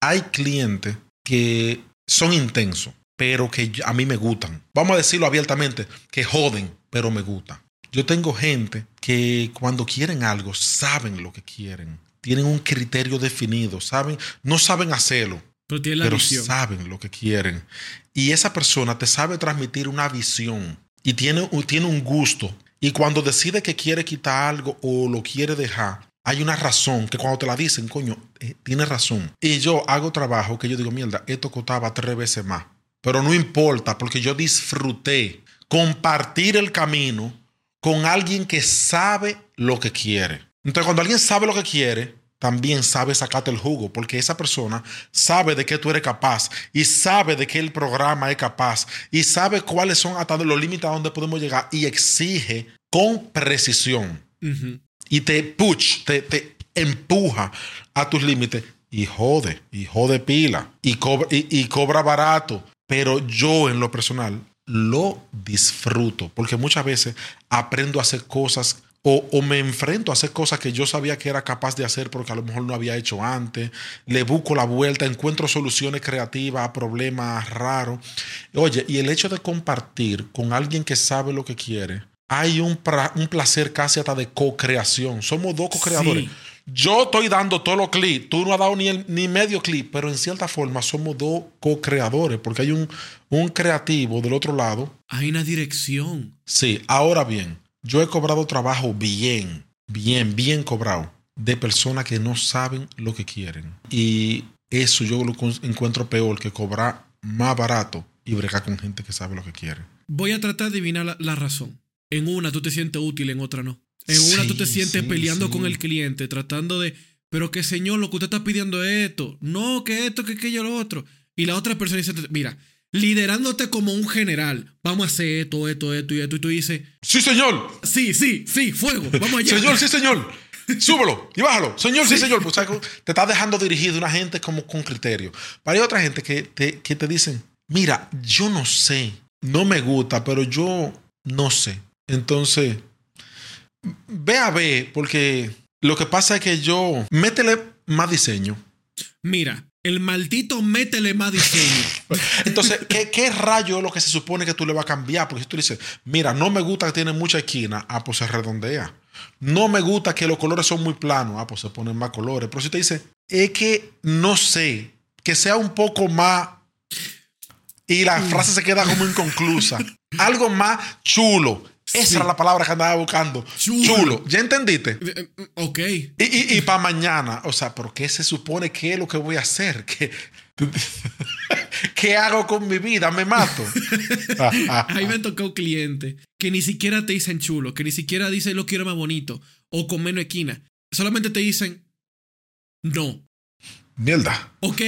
hay clientes que son intensos, pero que a mí me gustan. Vamos a decirlo abiertamente, que joden, pero me gustan. Yo tengo gente que cuando quieren algo saben lo que quieren, tienen un criterio definido, saben, no saben hacerlo, pero, saben lo que quieren. Y esa persona te sabe transmitir una visión y tiene, tiene un gusto. Y cuando decide que quiere quitar algo o lo quiere dejar, hay una razón que cuando te la dicen, coño, eh, tiene razón. Y yo hago trabajo que yo digo, mierda, esto costaba tres veces más. Pero no importa, porque yo disfruté compartir el camino con alguien que sabe lo que quiere. Entonces, cuando alguien sabe lo que quiere, también sabe sacarte el jugo, porque esa persona sabe de qué tú eres capaz y sabe de qué el programa es capaz y sabe cuáles son hasta los límites a donde podemos llegar y exige con precisión y te push, te, te empuja a tus límites y jode, y jode pila y cobra, y cobra barato. Pero yo en lo personal lo disfruto porque muchas veces aprendo a hacer cosas o, me enfrento a hacer cosas que yo sabía que era capaz de hacer porque a lo mejor no había hecho antes. Le busco la vuelta, encuentro soluciones creativas a problemas raros. Oye, y el hecho de compartir con alguien que sabe lo que quiere, hay un, un placer casi hasta de co-creación. Somos dos co-creadores. Yo estoy dando todos los clips, tú no has dado ni, ni medio clip, pero en cierta forma somos dos co-creadores porque hay un, un creativo del otro lado. Hay una dirección. Sí, ahora bien yo he cobrado trabajo bien, bien, bien cobrado de personas que no saben lo que quieren. Y eso yo lo encuentro peor que cobrar más barato y bregar con gente que sabe lo que quiere. Voy a tratar de adivinar la, razón. En una tú te sientes útil, en otra no. En una tú te sientes peleando con el cliente, tratando de, pero que señor, lo que usted está pidiendo es esto. No, que esto, que aquello, lo otro. Y la otra persona dice, mira, liderándote como un general. Vamos a hacer esto, esto, esto y esto. Y tú dices, sí, señor. Sí, sí, sí, fuego. Vamos allá. señor, sí, señor. Súbelo y bájalo. Señor, sí, señor. Pues, te estás dejando dirigir de una gente como con criterio. Pero hay otra gente que te, que te dicen, mira, yo no sé, no me gusta, pero yo no sé. Entonces, ve a ver, porque lo que pasa es que yo, métele más diseño. Mira, el maldito métele más diseño. Entonces, ¿qué, rayo es lo que se supone que tú le vas a cambiar? Porque si tú dices, mira, no me gusta que tiene mucha esquina, ah, pues se redondea. No me gusta que los colores son muy planos, ah, pues se ponen más colores. Pero si te dice, es que no sé, que sea un poco más. Y la frase se queda como inconclusa. Algo más chulo. Esa era la palabra que andaba buscando. Chulo. ¿Ya entendiste? Eh, eh, eh, ok. Y, y, para mañana, o sea, ¿por qué se supone que es lo que voy a hacer? ¿Qué, ¿Qué hago con mi vida? ¿Me mato? Ahí me tocó un cliente que ni siquiera te dicen chulo, que ni siquiera dicen lo quiero más bonito o con menos esquina. Solamente te dicen no. Mierda. Ok.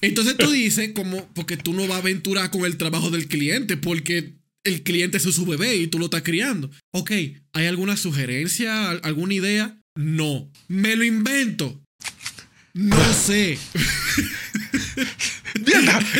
Entonces tú dices, como, porque tú no vas a aventurar con el trabajo del cliente, porque el cliente es su bebé y tú lo estás criando. Ok, ¿hay alguna sugerencia, alguna idea? No. ¿Me lo invento? No sé.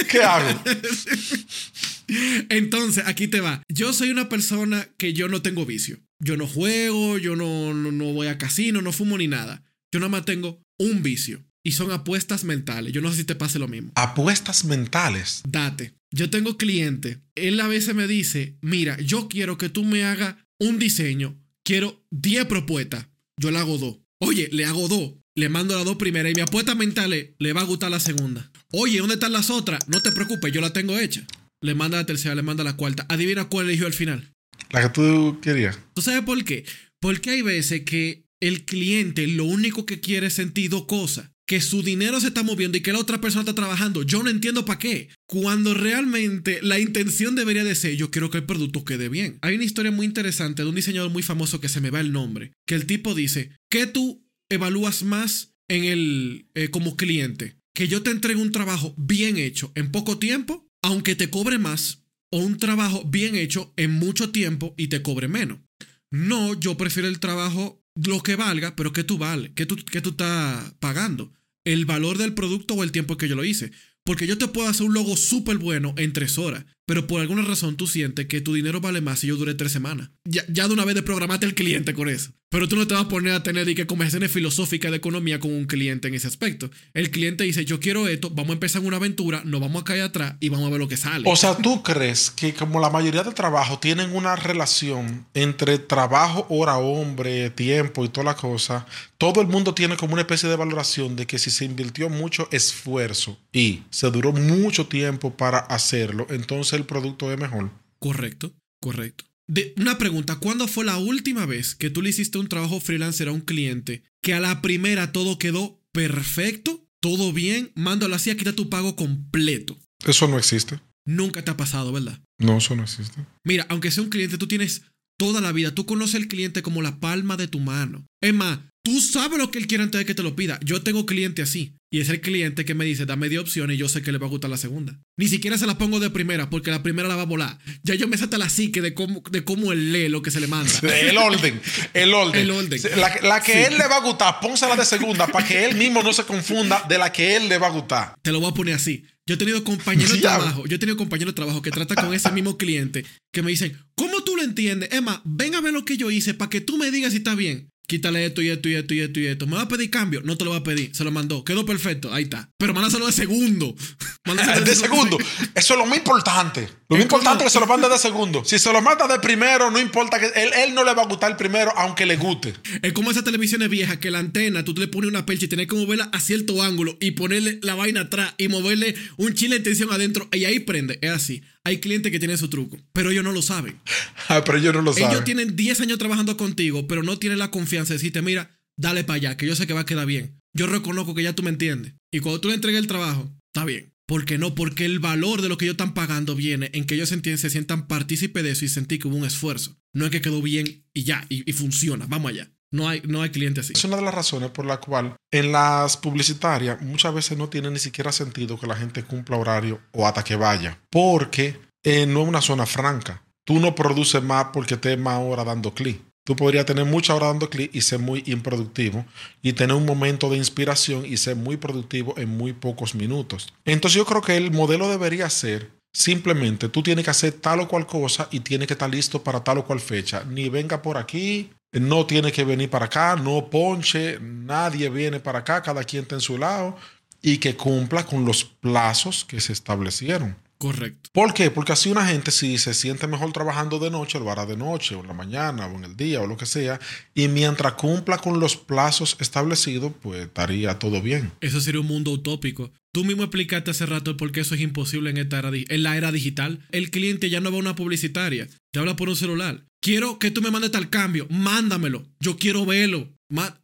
¿Qué hago? Entonces, aquí te va. Yo soy una persona que yo no tengo vicio. Yo no juego, yo no, no, no voy a casino, no fumo ni nada. Yo nada más tengo un vicio. Y son apuestas mentales. Yo no sé si te pase lo mismo. Apuestas mentales. Date. Yo tengo cliente, él a veces me dice, mira, yo quiero que tú me hagas un diseño, quiero 10 propuestas, yo le hago dos. Oye, le hago dos, le mando las dos primeras y mi apuesta mental es, le va a gustar la segunda. Oye, ¿dónde están las otras? No te preocupes, yo la tengo hecha. Le manda la tercera, le manda la cuarta. Adivina cuál eligió al final. La que tú querías. ¿Tú sabes por qué? Porque hay veces que el cliente lo único que quiere es sentir dos cosas que su dinero se está moviendo y que la otra persona está trabajando. Yo no entiendo para qué. Cuando realmente la intención debería de ser, yo quiero que el producto quede bien. Hay una historia muy interesante de un diseñador muy famoso que se me va el nombre, que el tipo dice, ¿qué tú evalúas más en el eh, como cliente? Que yo te entregue un trabajo bien hecho en poco tiempo, aunque te cobre más, o un trabajo bien hecho en mucho tiempo y te cobre menos. No, yo prefiero el trabajo lo que valga, pero que tú vale, que tú, que tú estás pagando el valor del producto o el tiempo que yo lo hice. Porque yo te puedo hacer un logo súper bueno en tres horas, pero por alguna razón tú sientes que tu dinero vale más si yo duré tres semanas. Ya, ya de una vez de programarte al cliente con eso. Pero tú no te vas a poner a tener y que conversaciones filosóficas de economía con un cliente en ese aspecto. El cliente dice, yo quiero esto, vamos a empezar una aventura, nos vamos a caer atrás y vamos a ver lo que sale. O sea, ¿tú crees que como la mayoría de trabajos tienen una relación entre trabajo, hora, hombre, tiempo y toda la cosa, todo el mundo tiene como una especie de valoración de que si se invirtió mucho esfuerzo y se duró mucho tiempo para hacerlo, entonces el producto es mejor? Correcto, correcto. De, una pregunta, ¿cuándo fue la última vez que tú le hiciste un trabajo freelancer a un cliente que a la primera todo quedó perfecto, todo bien, mándalo así, quita tu pago completo? Eso no existe. Nunca te ha pasado, ¿verdad? No, eso no existe. Mira, aunque sea un cliente, tú tienes toda la vida, tú conoces al cliente como la palma de tu mano. Es más, tú sabes lo que él quiere antes de que te lo pida. Yo tengo cliente así. Y es el cliente que me dice, dame media opción y yo sé que le va a gustar la segunda. Ni siquiera se la pongo de primera porque la primera la va a volar. Ya yo me salta la psique de cómo, de cómo él lee lo que se le manda. El orden, el orden. El orden. La, la que él le va a gustar, pónsela de segunda para que él mismo no se confunda de la que él le va a gustar. Te lo voy a poner así. Yo he tenido compañeros de trabajo, yo he tenido compañeros de trabajo que tratan con ese mismo cliente que me dicen, ¿cómo tú lo entiendes? Emma, ven a ver lo que yo hice para que tú me digas si está bien quítale esto y esto y esto y esto y esto. ¿Me va a pedir cambio? No te lo va a pedir. Se lo mandó. Quedó perfecto. Ahí está. Pero mándaselo de segundo. Mándaselo de, segundo. Eso es lo más importante. Lo importante es que se lo mande de segundo. Si se lo manda de primero, no importa que él, él, no le va a gustar el primero, aunque le guste. Es como esa televisión vieja que la antena, tú le pones una percha y tienes que moverla a cierto ángulo y ponerle la vaina atrás y moverle un chile de tensión adentro y ahí prende. Es así. Hay clientes que tienen su truco, pero ellos no lo saben. Ah, pero ellos no lo saben. Ellos tienen 10 años trabajando contigo, pero no tienen la confianza de decirte, mira, dale para allá, que yo sé que va a quedar bien. Yo reconozco que ya tú me entiendes. Y cuando tú le entregues el trabajo, está bien. ¿Por qué no? Porque el valor de lo que ellos están pagando viene en que ellos se, sientan partícipe de eso y sentir que hubo un esfuerzo. No es que quedó bien y ya, y, funciona. Vamos allá. No hay, no hay clientes así. Es una de las razones por la cual en las publicitarias muchas veces no tiene ni siquiera sentido que la gente cumpla horario o hasta que vaya. Porque eh, no es una zona franca. Tú no produces más porque estés más hora dando clic. Tú podrías tener mucha hora dando clic y ser muy improductivo y tener un momento de inspiración y ser muy productivo en muy pocos minutos. Entonces yo creo que el modelo debería ser simplemente tú tienes que hacer tal o cual cosa y tienes que estar listo para tal o cual fecha. Ni venga por aquí, no tiene que venir para acá, no ponche, nadie viene para acá, cada quien está en su lado y que cumpla con los plazos que se establecieron. Correcto. ¿Por qué? Porque así una gente si se siente mejor trabajando de noche, lo hará de noche o en la mañana o en el día o lo que sea. Y mientras cumpla con los plazos establecidos, pues estaría todo bien. Eso sería un mundo utópico. Tú mismo explicaste hace rato por qué eso es imposible en, esta era, en la era digital. El cliente ya no va a una publicitaria, te habla por un celular. Quiero que tú me mandes tal cambio, mándamelo. Yo quiero verlo.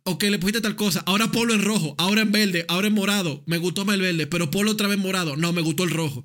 ok, le pusiste tal cosa. Ahora ponlo en rojo, ahora en verde, ahora en morado. Me gustó más el verde, pero ponlo otra vez morado. No, me gustó el rojo.